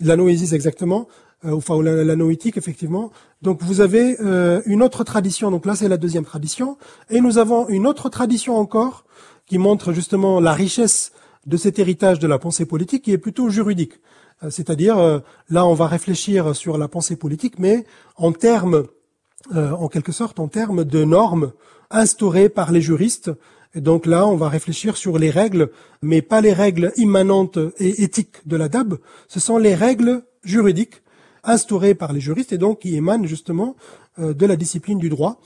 la noésis exactement, enfin la, la, noétique effectivement. Donc vous avez une autre tradition. Donc là, c'est la deuxième tradition, et nous avons une autre tradition encore qui montre justement la richesse de cet héritage de la pensée politique qui est plutôt juridique. Euh, c'est-à-dire, euh, là, on va réfléchir sur la pensée politique, mais en termes, euh, en quelque sorte, en termes de normes instaurées par les juristes. Et donc là, on va réfléchir sur les règles, mais pas les règles immanentes et éthiques de la DAB, ce sont les règles juridiques instaurées par les juristes et donc qui émanent justement de la discipline du droit,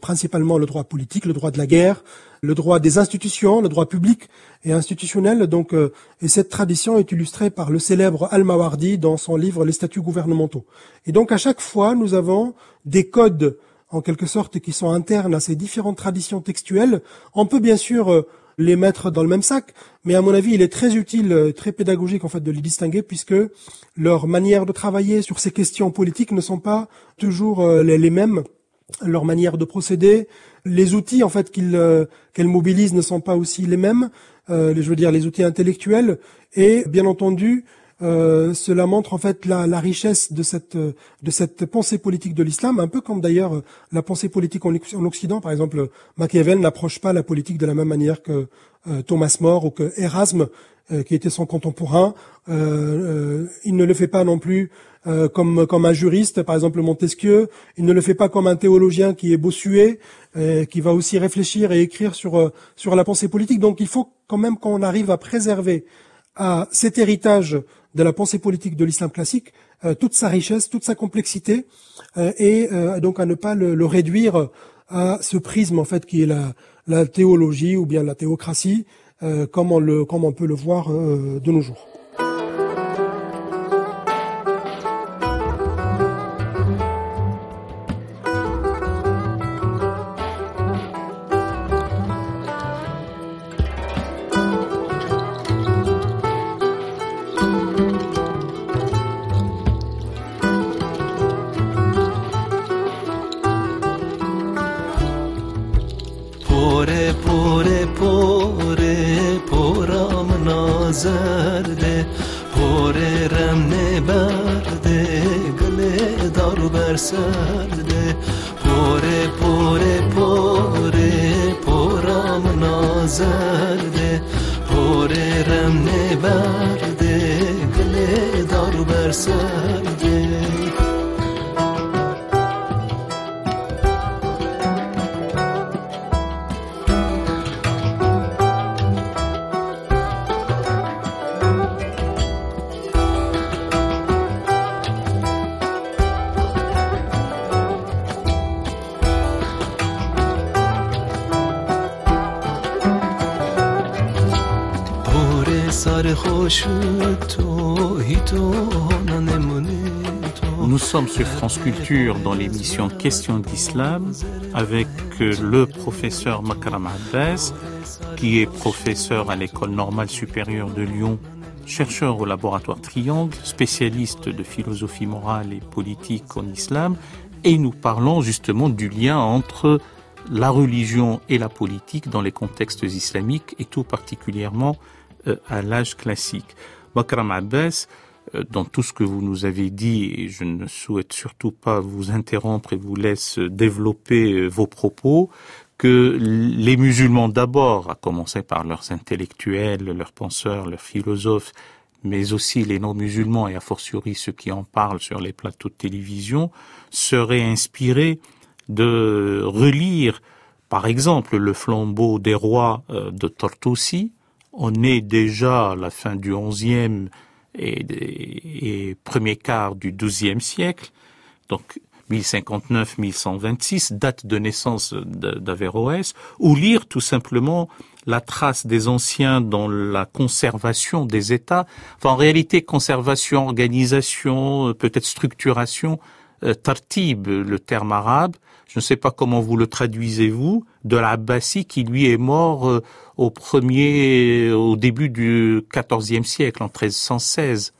principalement le droit politique, le droit de la guerre, le droit des institutions, le droit public et institutionnel. Donc, euh, et cette tradition est illustrée par le célèbre Al-Mawardi dans son livre Les statuts gouvernementaux. Et donc, à chaque fois, nous avons des codes, en quelque sorte, qui sont internes à ces différentes traditions textuelles. On peut bien sûr euh, les mettre dans le même sac, mais à mon avis, il est très utile, euh, très pédagogique en fait de les distinguer puisque leur manière de travailler sur ces questions politiques ne sont pas toujours les mêmes. Leur manière de procéder, les outils en fait qu'ils euh, qu'elles mobilisent ne sont pas aussi les mêmes. Euh, je veux dire les outils intellectuels. Et bien entendu euh, cela montre en fait la, la, richesse de cette de cette pensée politique de l'islam, un peu comme d'ailleurs la pensée politique en, Occident. Par exemple, Machiavel n'approche pas la politique de la même manière que Thomas More ou que Erasme, qui était son contemporain. il ne le fait pas non plus euh, comme, comme un juriste, par exemple Montesquieu. Il ne le fait pas comme un théologien qui est bossué, euh, qui va aussi réfléchir et écrire sur, euh, sur la pensée politique. Donc il faut quand même qu'on arrive à préserver à cet héritage de la pensée politique de l'islam classique toute sa richesse, toute sa complexité, et donc à ne pas le, réduire à ce prisme en fait qui est la, théologie ou bien la théocratie, comme on peut le voir de nos jours. Dans l'émission Questions d'Islam avec le professeur Makram Abbas, qui est professeur à l'École normale supérieure de Lyon, chercheur au laboratoire Triangle, spécialiste de philosophie morale et politique en islam, et nous parlons justement du lien entre la religion et la politique dans les contextes islamiques et tout particulièrement euh, à l'âge classique. Bakram Abbas, euh, dans tout ce que vous nous avez dit, et je ne souhaite surtout pas vous interrompre et vous laisse développer euh, vos propos, que les musulmans d'abord, à commencer par leurs intellectuels, leurs penseurs, leurs philosophes, mais aussi les non-musulmans et a fortiori ceux qui en parlent sur les plateaux de télévision, seraient inspirés de relire, par exemple, le flambeau des rois de Tortosi, on est déjà à la fin du XIe et, premier quart du XIIe siècle, donc 1059-1126, date de naissance d'Averroès, ou lire tout simplement la trace des anciens dans la conservation des États, enfin en réalité conservation, organisation, peut-être structuration tartib, le terme arabe, je ne sais pas comment vous le traduisez vous, de l'Abbasi qui lui est mort au premier, au début du XIVe siècle, en 1316.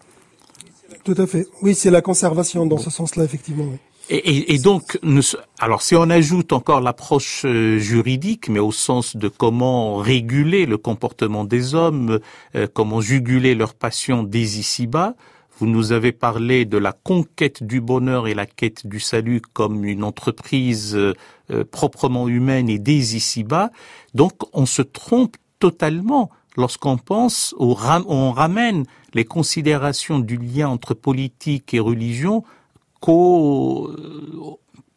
Tout à fait. Oui, c'est la conservation dans ce sens-là, effectivement. Et, et, donc, alors si on ajoute encore l'approche euh, juridique, mais au sens de comment réguler le comportement des hommes, euh, comment juguler leur passion dès ici-bas, vous nous avez parlé de la conquête du bonheur et la quête du salut comme une entreprise euh, proprement humaine et dès ici-bas. Donc, on se trompe totalement lorsqu'on pense, au on ramène les considérations du lien entre politique et religion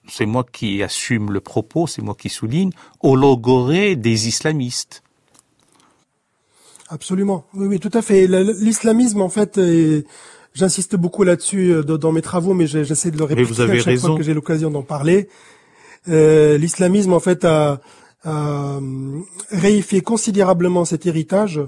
c'est moi qui assume le propos, c'est moi qui souligne, au logoré des islamistes. Absolument, oui, oui, tout à fait. L'islamisme, en fait, j'insiste beaucoup là-dessus euh, dans mes travaux, mais j'essaie de le répéter vous avez à chaque raison. fois que j'ai l'occasion d'en parler. Euh, l'islamisme, en fait, a, réifié considérablement cet héritage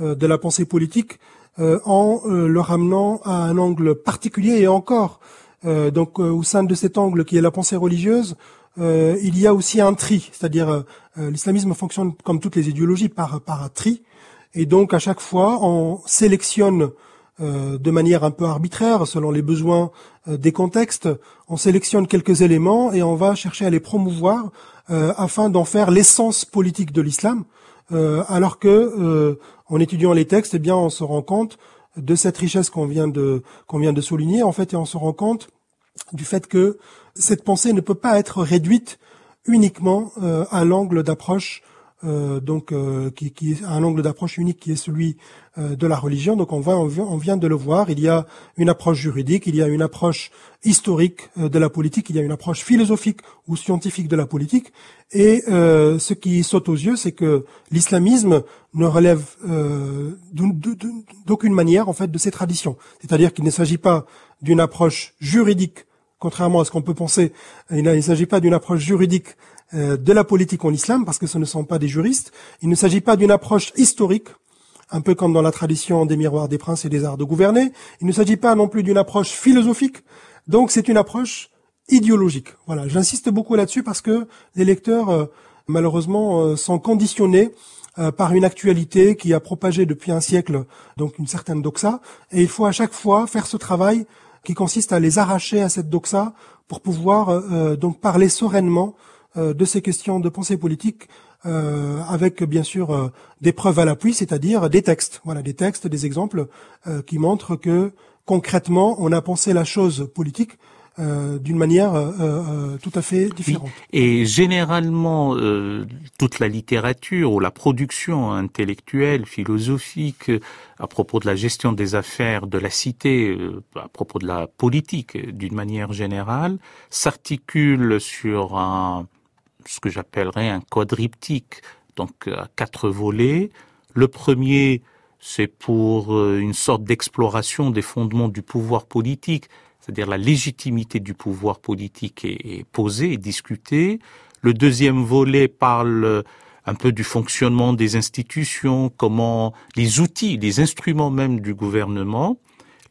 euh, de la pensée politique en le ramenant à un angle particulier et encore euh, donc euh, au sein de cet angle qui est la pensée religieuse, euh, il y a aussi un tri, c'est-à-dire l'islamisme fonctionne comme toutes les idéologies par par un tri, et donc à chaque fois on sélectionne de manière un peu arbitraire, selon les besoins des contextes, on sélectionne quelques éléments et on va chercher à les promouvoir afin d'en faire l'essence politique de l'islam, alors que en étudiant les textes, eh bien on se rend compte de cette richesse qu'on vient de qu'on vient de souligner en fait et on se rend compte du fait que cette pensée ne peut pas être réduite uniquement euh, à l'angle d'approche euh, donc euh, qui, est un angle d'approche unique qui est celui euh, de la religion. Donc on, va, on vient de le voir, il y a une approche juridique, il y a une approche historique de la politique, il y a une approche philosophique ou scientifique de la politique. Et ce qui saute aux yeux, c'est que l'islamisme ne relève d'aucune manière en fait de ces traditions. C'est-à-dire qu'il ne s'agit pas d'une approche juridique contrairement à ce qu'on peut penser, il ne s'agit pas d'une approche juridique de la politique en islam, parce que ce ne sont pas des juristes. Il ne s'agit pas d'une approche historique, un peu comme dans la tradition des miroirs des princes et des arts de gouverner. Il ne s'agit pas non plus d'une approche philosophique. Donc c'est une approche idéologique. Voilà, j'insiste beaucoup là-dessus parce que les lecteurs, euh, malheureusement, euh, sont conditionnés par une actualité qui a propagé depuis un siècle donc une certaine doxa, et il faut à chaque fois faire ce travail qui consiste à les arracher à cette doxa pour pouvoir donc parler sereinement euh, de ces questions de pensée politique euh, avec bien sûr euh, des preuves à l'appui, c'est-à-dire des textes. Voilà, des textes, des exemples qui montrent que concrètement, on a pensé la chose politique d'une manière tout à fait différente. Et généralement, toute la littérature ou la production intellectuelle, philosophique, à propos de la gestion des affaires de la cité, à propos de la politique d'une manière générale, s'articule sur un ce que j'appellerais un quadriptyque, donc à quatre volets. Le premier, c'est pour euh, une sorte d'exploration des fondements du pouvoir politique, c'est-à-dire la légitimité du pouvoir politique est, posée et discutée. Le deuxième volet parle euh, un peu du fonctionnement des institutions, comment les outils, les instruments même du gouvernement.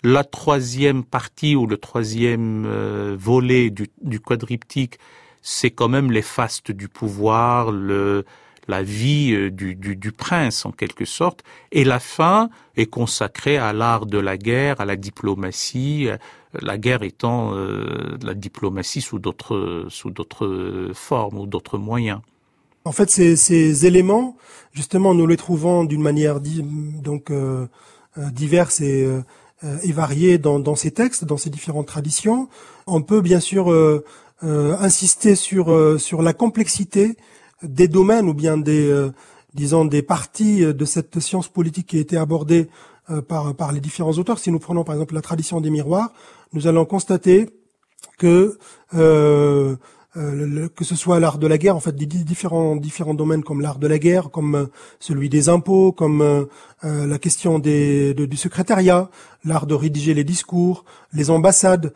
La troisième partie ou le troisième euh, volet du, du quadriptyque, c'est quand même les fastes du pouvoir, le, la vie euh, du, du, du, prince en quelque sorte, et la fin est consacrée à l'art de la guerre, à la diplomatie, euh, la guerre étant euh, la diplomatie sous d'autres sous d'autres formes ou d'autres moyens. En fait, ces, ces, éléments, justement, nous les trouvons d'une manière donc euh, diverse et, et variée dans, dans, ces textes, dans ces différentes traditions. On peut bien sûr euh, insister sur euh, sur la complexité des domaines ou bien des euh, disons des parties de cette science politique qui a été abordée par par les différents auteurs. Si nous prenons par exemple la tradition des miroirs, nous allons constater que euh, que ce soit l'art de la guerre, en fait, des différents différents domaines comme l'art de la guerre, comme euh, celui des impôts, comme euh, la question des, du secrétariat, l'art de rédiger les discours, les ambassades,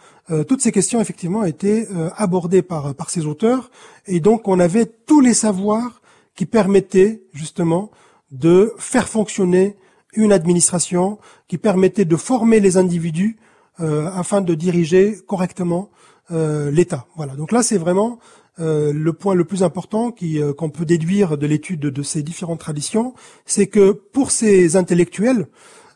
toutes ces questions effectivement étaient abordées par par ces auteurs, et donc on avait tous les savoirs qui permettaient justement de faire fonctionner une administration, qui permettait de former les individus afin de diriger correctement l'État. Voilà. Donc là, c'est vraiment le point le plus important qui qu'on peut déduire de l'étude de, ces différentes traditions, c'est que pour ces intellectuels,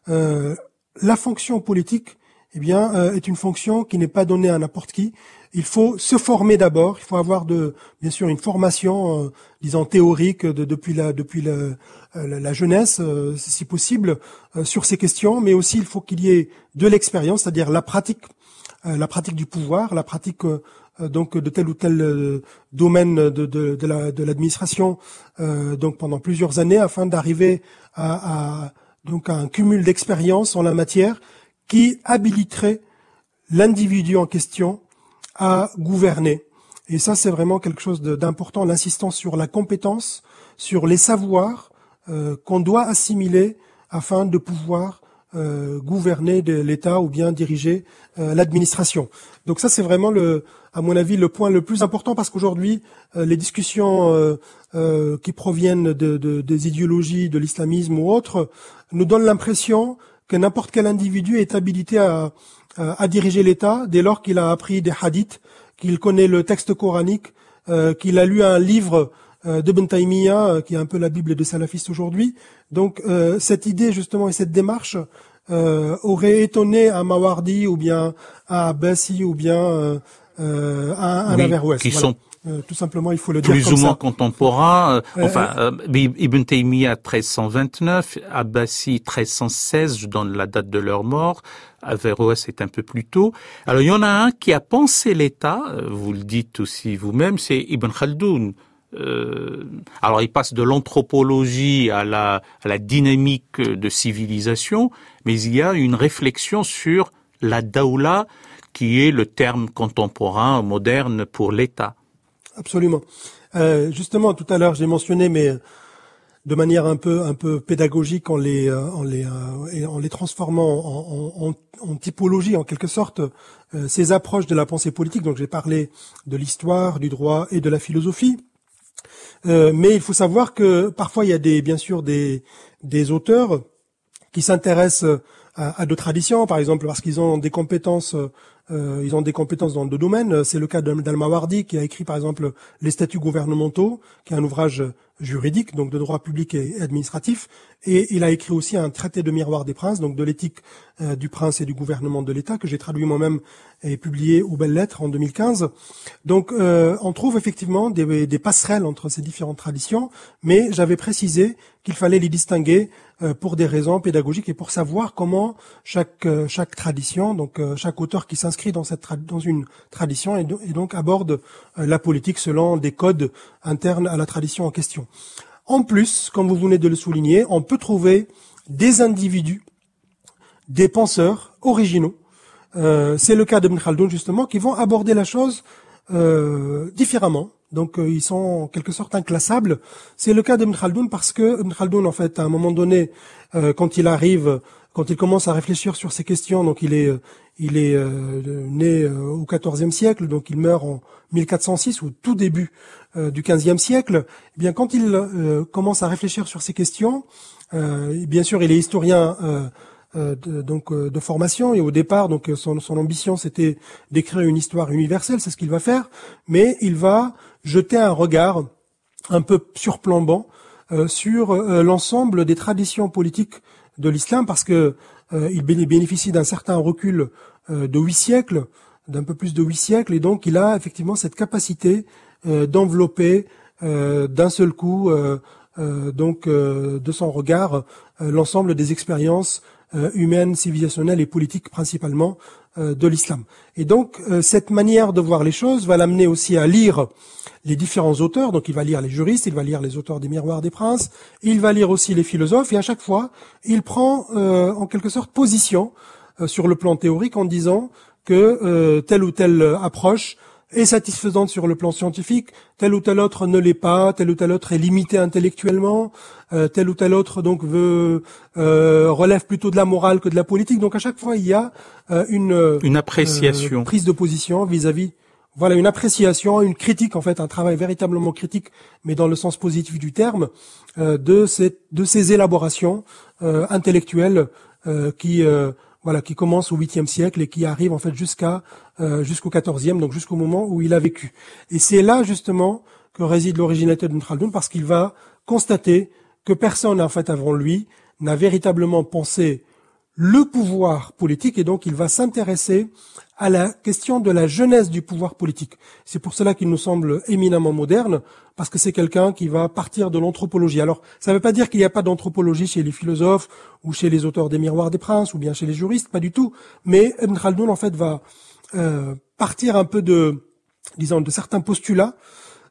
la fonction politique, eh bien, est une fonction qui n'est pas donnée à n'importe qui, il faut se former d'abord. Il faut avoir de, bien sûr, une formation, euh, disons théorique de, depuis la depuis la, euh, la, jeunesse, euh, si possible, sur ces questions. Mais aussi, il faut qu'il y ait de l'expérience, c'est-à-dire la pratique, la pratique du pouvoir, la pratique donc de tel ou tel domaine de, de, de l'administration, donc pendant plusieurs années, afin d'arriver à, donc un cumul d'expérience en la matière qui habiliterait l'individu en question à gouverner. Et ça, c'est vraiment quelque chose d'important, l'insistance sur la compétence, sur les savoirs euh, qu'on doit assimiler afin de pouvoir euh, gouverner l'État ou bien diriger euh, l'administration. Donc ça, c'est vraiment le, à mon avis, le point le plus important parce qu'aujourd'hui, les discussions qui proviennent de, de, des idéologies de l'islamisme ou autres nous donnent l'impression que n'importe quel individu est habilité à, euh, à diriger l'État dès lors qu'il a appris des hadiths, qu'il connaît le texte coranique, euh, qu'il a lu un livre euh, de Ben qui est un peu la Bible des salafistes aujourd'hui. Donc cette idée justement et cette démarche aurait étonné un Mawardi ou bien un Abbasi ou bien un, un oui, Qui sont euh, tout simplement, il faut le dire plus ou moins contemporain. Euh, euh, enfin, Ibn Taymiyyah 1329, Abbasi 1316, je donne la date de leur mort. Averroès est un peu plus tôt. Alors il y en a un qui a pensé l'État, vous le dites aussi vous-même, c'est Ibn Khaldoun. Euh, alors il passe de l'anthropologie à la, dynamique de civilisation, mais il y a une réflexion sur la daoula, qui est le terme contemporain, moderne pour l'État. Absolument. Euh, justement, tout à l'heure, j'ai mentionné, mais de manière un peu pédagogique en les euh, en les euh, en les transformant en, en, typologie en quelque sorte ces approches de la pensée politique. Donc j'ai parlé de l'histoire, du droit et de la philosophie. Mais il faut savoir que parfois il y a des bien sûr des auteurs qui s'intéressent à, à, de traditions, par exemple parce qu'ils ont des compétences euh, ils ont des compétences dans deux domaines. C'est le cas d'Al-Mawardi qui a écrit par exemple les statuts gouvernementaux, qui est un ouvrage juridique, donc de droit public et administratif. Et il a écrit aussi un traité de miroir des princes, donc de l'éthique euh, du prince et du gouvernement de l'État, que j'ai traduit moi-même et publié aux belles lettres en 2015. Donc euh, on trouve effectivement des, des, passerelles entre ces différentes traditions, mais j'avais précisé qu'il fallait les distinguer euh, pour des raisons pédagogiques et pour savoir comment chaque euh, chaque tradition, donc euh, chaque auteur qui s'inscrit dans cette dans une tradition et, donc aborde la politique selon des codes internes à la tradition en question. En plus, comme vous venez de le souligner, on peut trouver des individus, des penseurs originaux. C'est le cas de Ibn Khaldun justement, qui vont aborder la chose différemment, donc euh, ils sont en quelque sorte inclassables. C'est le cas d'Ibn Khaldoun parce que Ibn en fait, à un moment donné, euh, quand il arrive, quand il commence à réfléchir sur ces questions, donc il est, euh, il est né au XIVe siècle, donc il meurt en 1406, au tout début du XVe siècle. Eh bien, quand il commence à réfléchir sur ces questions, bien sûr, il est historien. de, donc de formation et au départ donc son, son ambition c'était d'écrire une histoire universelle c'est ce qu'il va faire mais il va jeter un regard un peu surplombant euh, sur euh, l'ensemble des traditions politiques de l'islam parce que euh, il bénéficie d'un certain recul de huit siècles, d'un peu plus de huit siècles, et donc il a effectivement cette capacité d'envelopper d'un seul coup, donc de son regard, l'ensemble des expériences humaines, civilisationnelles et politiques principalement de l'islam. Et donc cette manière de voir les choses va l'amener aussi à lire les différents auteurs, donc il va lire les juristes, il va lire les auteurs des miroirs des princes, il va lire aussi les philosophes, et à chaque fois, il prend euh, en quelque sorte position euh, sur le plan théorique en disant que euh, telle ou telle approche est satisfaisante sur le plan scientifique, telle ou telle autre ne l'est pas, telle ou telle autre est limitée intellectuellement, telle ou telle autre donc veut relève plutôt de la morale que de la politique. Donc à chaque fois il y a une une appréciation, prise de position vis-à-vis vis à vis voilà une appréciation, une critique en fait, un travail véritablement critique, mais dans le sens positif du terme, euh, de, ces, de ces élaborations euh, intellectuelles euh, qui voilà, qui commence au 8e siècle et qui arrive en fait jusqu'à euh, jusqu'au 14e, donc jusqu'au moment où il a vécu. Et c'est là justement que réside l'originalité de Khaldoun parce qu'il va constater que personne en fait avant lui n'a véritablement pensé le pouvoir politique et donc il va s'intéresser à la question de la jeunesse du pouvoir politique. C'est pour cela qu'il nous semble éminemment moderne, parce que c'est quelqu'un qui va partir de l'anthropologie. Alors, ça ne veut pas dire qu'il n'y a pas d'anthropologie chez les philosophes ou chez les auteurs des Miroirs des Princes ou bien chez les juristes, pas du tout. Mais Ibn Khaldoun, en fait, va euh, partir un peu de, disons, de certains postulats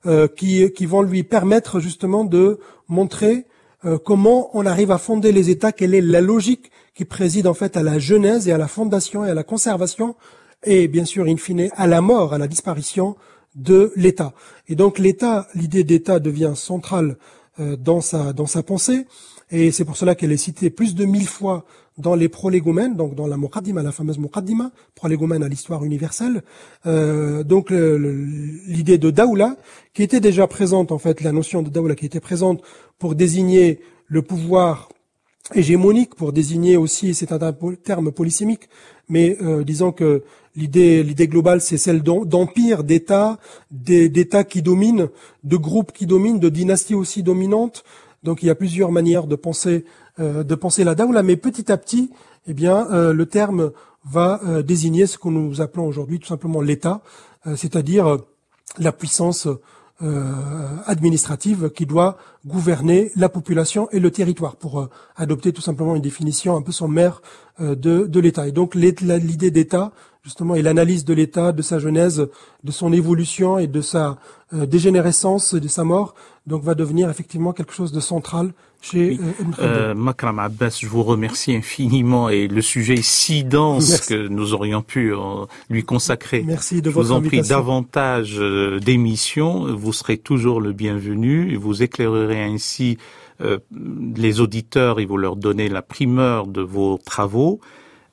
euh, qui, qui vont lui permettre justement de montrer euh, comment on arrive à fonder les États, quelle est la logique qui préside en fait à la genèse et à la fondation et à la conservation et bien sûr, in fine, à la mort, à la disparition de l'État. Et donc l'État, l'idée d'État devient centrale euh, dans sa dans sa pensée, et c'est pour cela qu'elle est citée plus de mille fois dans les prolégomènes, donc dans la Muqaddima, la fameuse Muqaddima, prolégomène à l'histoire universelle. Euh, donc l'idée de Daoula, qui était déjà présente en fait, la notion de Daoula qui était présente pour désigner le pouvoir hégémonique, pour désigner aussi, c'est un terme polysémique, mais euh, disons que l'idée, l'idée globale, c'est celle d'empire, d'État, d'États qui dominent, de groupes qui dominent, de dynasties aussi dominantes. Donc il y a plusieurs manières de penser, euh, de penser la Daoula, mais petit à petit, eh bien, euh, le terme va euh, désigner ce que nous appelons aujourd'hui tout simplement l'État, c'est-à-dire la puissance administrative qui doit gouverner la population et le territoire, pour adopter tout simplement une définition un peu sommaire de, de l'État. Et donc l'idée d'État, justement, et l'analyse de l'État, de sa genèse, de son évolution et de sa euh, dégénérescence, de sa mort, donc va devenir effectivement quelque chose de central chez euh, euh, Makram Abbas, je vous remercie infiniment et le sujet est si dense que nous aurions pu euh, lui consacrer. Merci de je votre vous en prie davantage d'émissions. Vous serez toujours le bienvenu et vous éclairerez ainsi les auditeurs et vous leur donnez la primeur de vos travaux.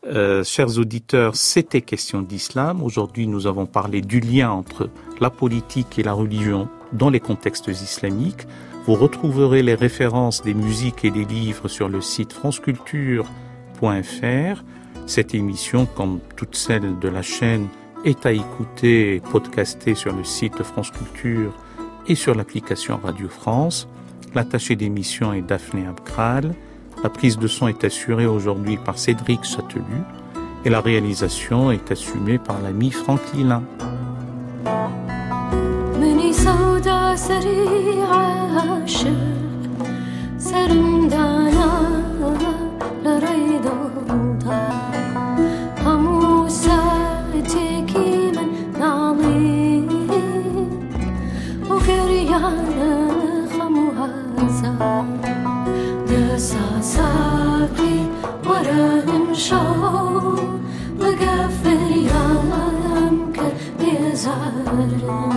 Euh, chers auditeurs, c'était question d'islam. Aujourd'hui, nous avons parlé du lien entre la politique et la religion dans les contextes islamiques. Vous retrouverez les références des musiques et des livres sur le site franceculture.fr. Cette émission, comme toutes celles de la chaîne, est à écouter et podcaster sur le site France Culture et sur l'application Radio France. L'attaché d'émission est Daphné Abkral. La prise de son est assurée aujourd'hui par Cédric Châtelu et la réalisation est assumée par l'ami Franck Lilin. Bağırsa sakli Varanın şov Lıga feryalım Kı bezarım